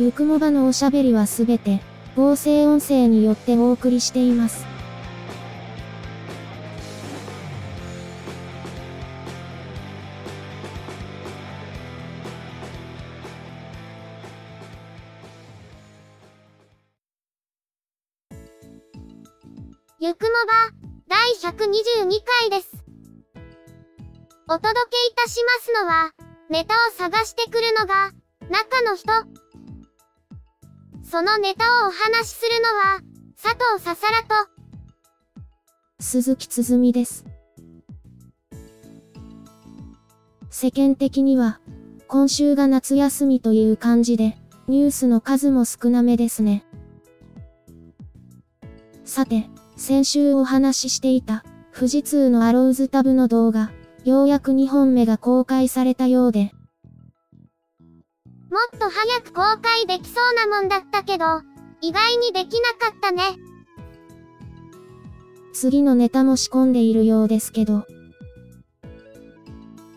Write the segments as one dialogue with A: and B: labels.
A: ゆくもばのおしゃべりはすべて、合成音声によってお送りしています。
B: ゆくもば、第122回です。お届けいたしますのは、ネタを探してくるのが、中の人。そのネタをお話しするのは、佐藤ささらと、
A: 鈴木つづみです。世間的には、今週が夏休みという感じで、ニュースの数も少なめですね。さて、先週お話ししていた、富士通のアローズタブの動画、ようやく2本目が公開されたようで。
B: もっと早く公開できそうなもんだったけど、意外にできなかったね。
A: 次のネタも仕込んでいるようですけど。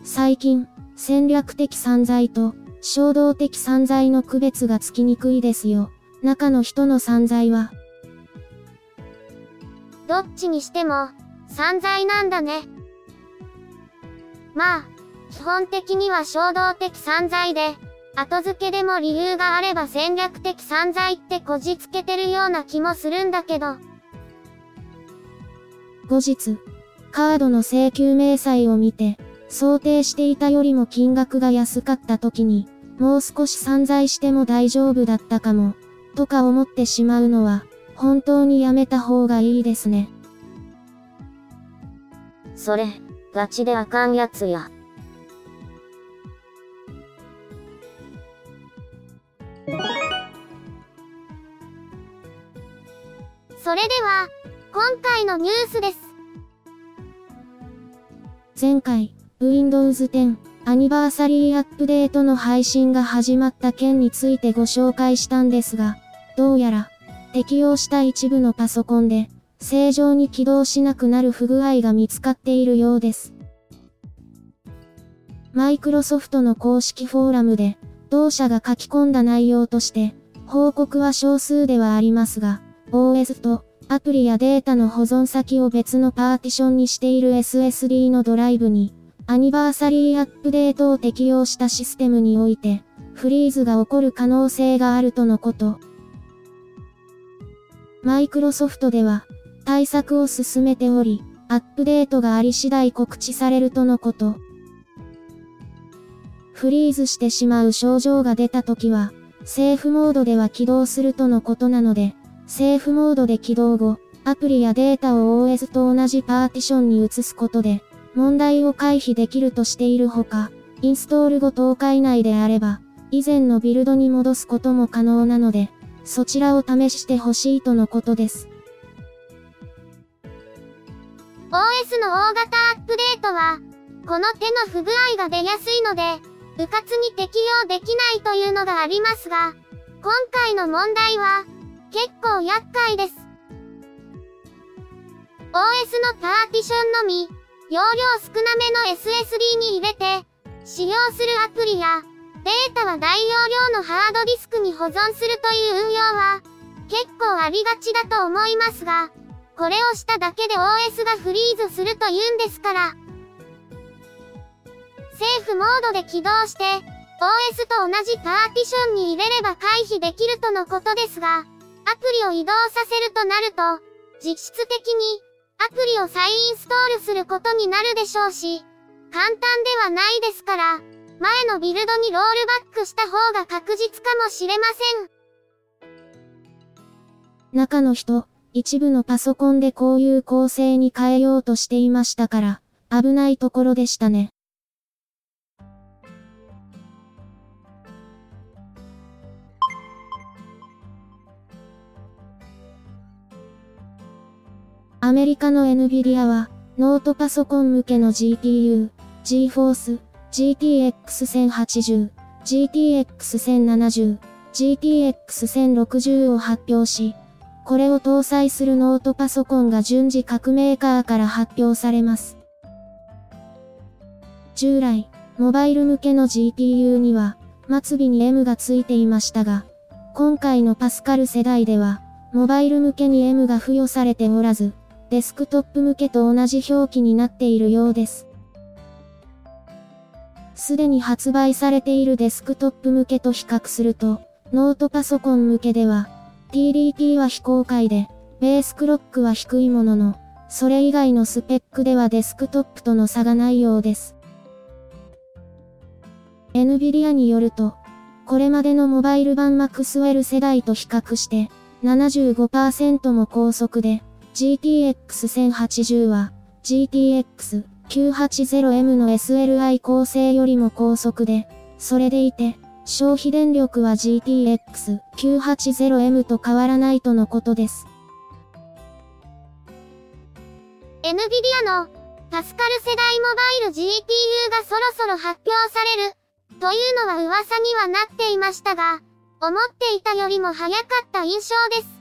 A: 最近、戦略的散財と衝動的散財の区別がつきにくいですよ。中の人の散財は、
B: どっちにしても、散財なんだね。まあ、基本的には衝動的散財で、後付けでも理由があれば戦略的散財ってこじつけてるような気もするんだけど。
A: 後日、カードの請求明細を見て、想定していたよりも金額が安かった時に、もう少し散財しても大丈夫だったかも、とか思ってしまうのは、本当にやめた方がいいですね。
B: それ、ガチであかんやつや。それでは、今回のニュースです。
A: 前回、Windows 10アニバーサリーアップデートの配信が始まった件についてご紹介したんですが、どうやら、適用した一部のパソコンで、正常に起動しなくなる不具合が見つかっているようです。マイクロソフトの公式フォーラムで、同社が書き込んだ内容として、報告は少数ではありますが、OS とアプリやデータの保存先を別のパーティションにしている SSD のドライブに、アニバーサリーアップデートを適用したシステムにおいて、フリーズが起こる可能性があるとのこと。マイクロソフトでは、対策を進めており、アップデートがあり次第告知されるとのこと。フリーズしてしまう症状が出た時は、セーフモードでは起動するとのことなので、セーフモードで起動後、アプリやデータを OS と同じパーティションに移すことで、問題を回避できるとしているほか、インストール後10日以内であれば、以前のビルドに戻すことも可能なので、そちらを試してほしいとのことです。
B: OS の大型アップデートは、この手の不具合が出やすいので、迂闊に適用できないというのがありますが、今回の問題は、結構厄介です。OS のパーティションのみ、容量少なめの SSD に入れて、使用するアプリや、データは大容量のハードディスクに保存するという運用は、結構ありがちだと思いますが、これをしただけで OS がフリーズするというんですから。セーフモードで起動して、OS と同じパーティションに入れれば回避できるとのことですが、アプリを移動させるとなると、実質的に、アプリを再インストールすることになるでしょうし、簡単ではないですから、前のビルドにロールバックした方が確実かもしれません。
A: 中の人、一部のパソコンでこういう構成に変えようとしていましたから、危ないところでしたね。アメリカの NVIDIA は、ノートパソコン向けの GPU、GForce、GTX 1080、GTX 1070、GTX 1060を発表し、これを搭載するノートパソコンが順次各メーカーから発表されます。従来、モバイル向けの GPU には、末尾に M がついていましたが、今回のパスカル世代では、モバイル向けに M が付与されておらず、デスクトップ向けと同じ表記になっているようです。すでに発売されているデスクトップ向けと比較すると、ノートパソコン向けでは、TDP は非公開で、ベースクロックは低いものの、それ以外のスペックではデスクトップとの差がないようです。NVIDIA によると、これまでのモバイル版マクスウェル世代と比較して、75%も高速で、GTX1080 は、GTX980M の SLI 構成よりも高速で、それでいて、消費電力は GTX980M と変わらないとのことです。
B: NVIDIA のパスカル世代モバイル GPU がそろそろ発表されるというのは噂にはなっていましたが、思っていたよりも早かった印象です。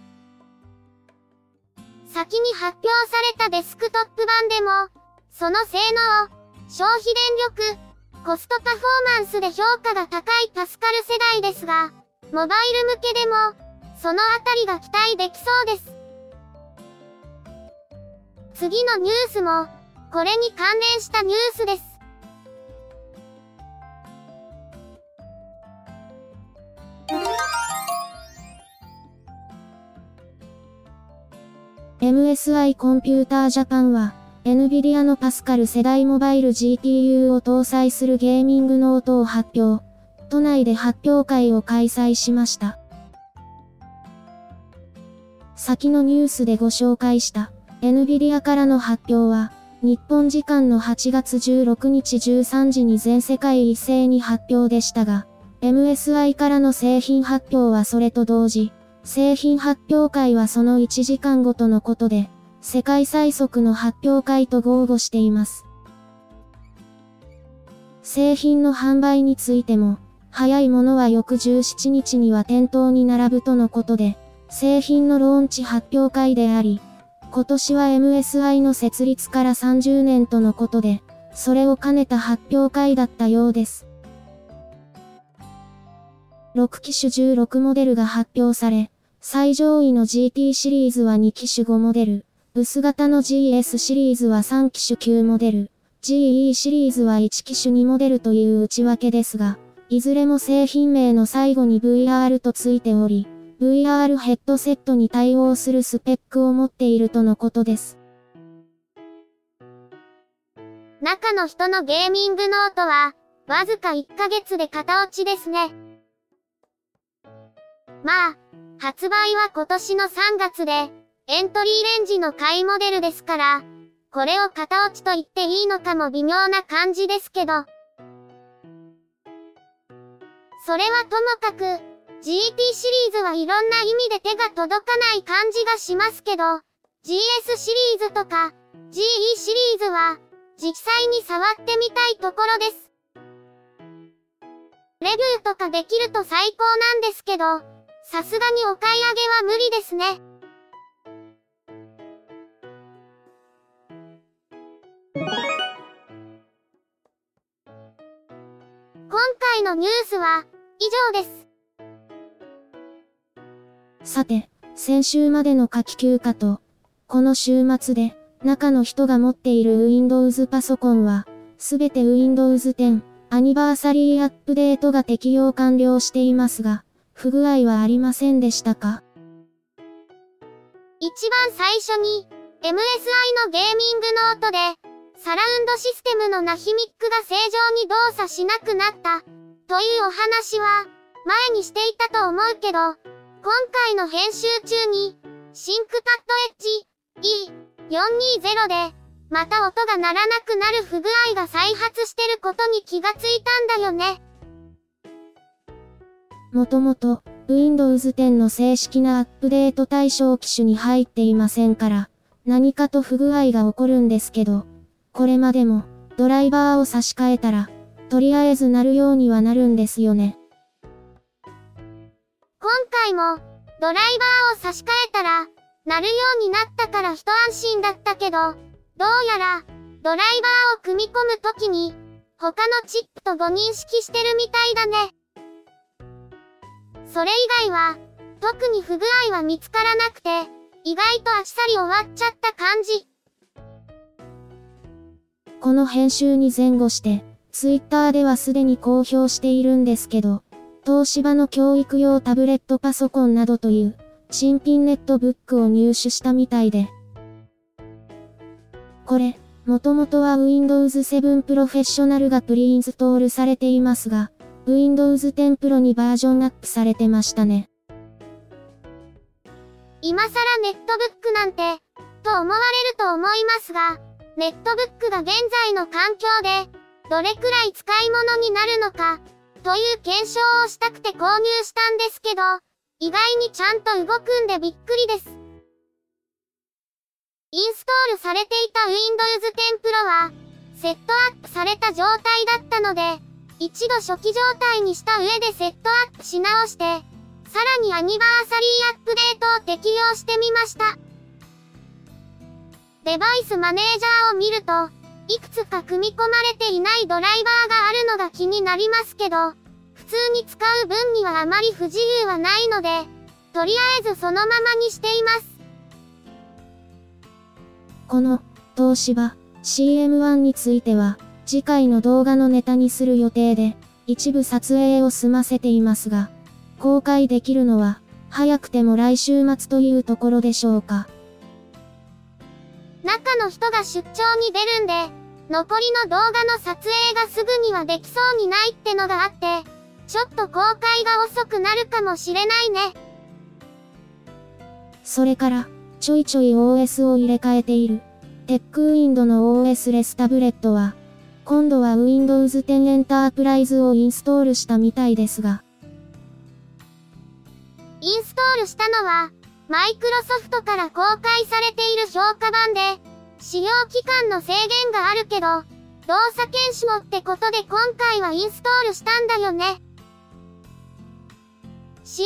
B: 先に発表されたデスクトップ版でも、その性能、消費電力、コストパフォーマンスで評価が高いパスカル世代ですが、モバイル向けでも、そのあたりが期待できそうです。次のニュースも、これに関連したニュースです。
A: MSI コンピュータージャパンは、NVIDIA のパスカル世代モバイル GPU を搭載するゲーミングノートを発表。都内で発表会を開催しました。先のニュースでご紹介した NVIDIA からの発表は、日本時間の8月16日13時に全世界一斉に発表でしたが、MSI からの製品発表はそれと同時、製品発表会はその1時間ごとのことで、世界最速の発表会と豪語しています。製品の販売についても、早いものは翌17日には店頭に並ぶとのことで、製品のローンチ発表会であり、今年は MSI の設立から30年とのことで、それを兼ねた発表会だったようです。6機種16モデルが発表され、最上位の GT シリーズは2機種5モデル、薄型の GS シリーズは3機種9モデル、GE シリーズは1機種2モデルという内訳ですが、いずれも製品名の最後に VR とついており、VR ヘッドセットに対応するスペックを持っているとのことです。
B: 中の人のゲーミングノートは、わずか1ヶ月で型落ちですね。まあ、発売は今年の3月で、エントリーレンジの買いモデルですから、これを型落ちと言っていいのかも微妙な感じですけど。それはともかく、GT シリーズはいろんな意味で手が届かない感じがしますけど、GS シリーズとか、GE シリーズは、実際に触ってみたいところです。レビューとかできると最高なんですけど、さすがにお買い上げは無理ですね。今回のニュースは以上です。
A: さて、先週までの夏季休暇と、この週末で、中の人が持っている Windows パソコンは、すべて Windows 10アニバーサリーアップデートが適用完了していますが、不具合はありませんでしたか？
B: 一番最初に、MSI のゲーミングノートで、サラウンドシステムのナヒミックが正常に動作しなくなった、というお話は、前にしていたと思うけど、今回の編集中に、シンクパッドエッジ E420 で、また音が鳴らなくなる不具合が再発してることに気がついたんだよね。
A: もともと、Windows 10の正式なアップデート対象機種に入っていませんから、何かと不具合が起こるんですけど、これまでも、ドライバーを差し替えたら、とりあえずなるようにはなるんですよね。
B: 今回も、ドライバーを差し替えたら、なるようになったから一安心だったけど、どうやら、ドライバーを組み込むときに、他のチップとご認識してるみたいだね。それ以外は、特に不具合は見つからなくて、意外とあっさり終わっちゃった感じ。
A: この編集に前後して、ツイッターではすでに公表しているんですけど、東芝の教育用タブレットパソコンなどという、新品ネットブックを入手したみたいで。これ、もともとは Windows 7 Professional がプリインストールされていますが、Windows 10 Pro にバージョンアップされてましたね。
B: 今更ネットブックなんて、と思われると思いますが、ネットブックが現在の環境で、どれくらい使い物になるのか、という検証をしたくて購入したんですけど、意外にちゃんと動くんでびっくりです。インストールされていた Windows 10 Pro は、セットアップされた状態だったので、一度初期状態にした上でセットアップし直して、さらにアニバーサリーアップデートを適用してみました。デバイスマネージャーを見ると、いくつか組み込まれていないドライバーがあるのが気になりますけど、普通に使う分にはあまり不自由はないので、とりあえずそのままにしています。
A: この、東芝 CM1 については、次回の動画のネタにする予定で、一部撮影を済ませていますが、公開できるのは、早くても来週末というところでしょうか。
B: 中の人が出張に出るんで、残りの動画の撮影がすぐにはできそうにないってのがあって、ちょっと公開が遅くなるかもしれないね。
A: それから、ちょいちょい OS を入れ替えている、テックウィンドの OS レスタブレットは、今度は Windows 10エンタープライズをインストールしたみたいですが。
B: インストールしたのは、マイクロソフトから公開されている評価版で、使用期間の制限があるけど、動作検証ってことで今回はインストールしたんだよね。CM1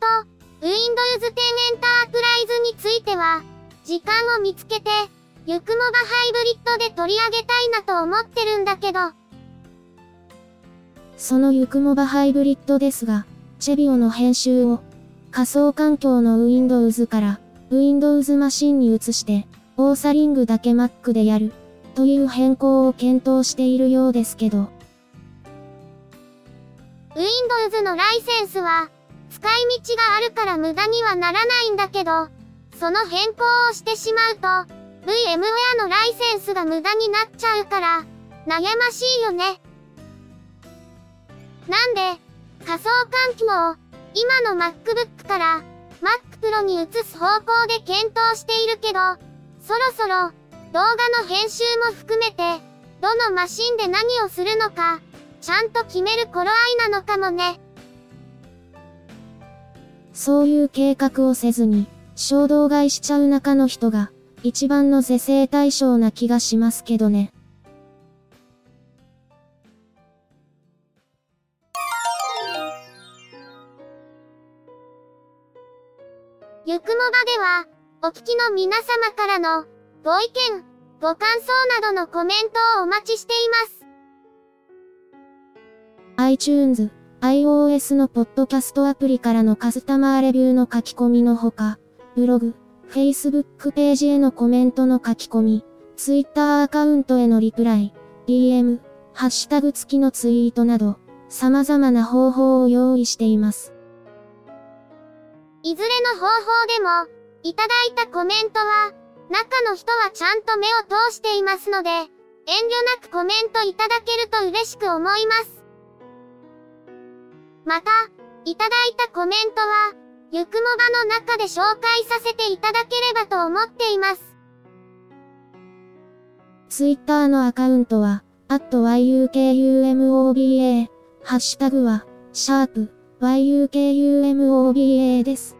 B: と Windows 10エンタープライズについては、時間を見つけて、ゆくもばハイブリッドで取り上げたいなと思ってるんだけど。
A: そのゆくもばハイブリッドですが、チェビオの編集を仮想環境の Windows から Windows マシンに移して、オーサリングだけ Mac でやる、という変更を検討しているようですけど。
B: Windows のライセンスは、使い道があるから無駄にはならないんだけど、その変更をしてしまうと、VMware のライセンスが無駄になっちゃうから、悩ましいよね。なんで、仮想環境を今の MacBook から Mac Pro に移す方向で検討しているけど、そろそろ動画の編集も含めて、どのマシンで何をするのか、ちゃんと決める頃合いなのかもね。
A: そういう計画をせずに、衝動買いしちゃう中の人が、一番の是正対象な気がしますけどね。
B: ゆくもばでは、お聞きの皆様からの、ご意見、ご感想などのコメントをお待ちしています。
A: iTunes、iOS のポッドキャストアプリからのカスタマーレビューの書き込みのほか、ブログ、Facebook ページへのコメントの書き込み、Twitter アカウントへのリプライ、DM、ハッシュタグ付きのツイートなど、様々な方法を用意しています。
B: いずれの方法でも、いただいたコメントは、中の人はちゃんと目を通していますので、遠慮なくコメントいただけると嬉しく思います。また、いただいたコメントは、ゆくもばの中で紹介させていただければと思っています。
A: ツイッターのアカウントは、at yukumoba、ハッシュタグは、シャープ yukumoba です。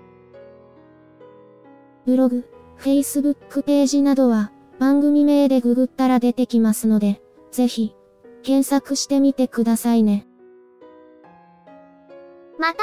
A: ブログ、Facebook ページなどは番組名でググったら出てきますので、ぜひ検索してみてくださいね。
B: また、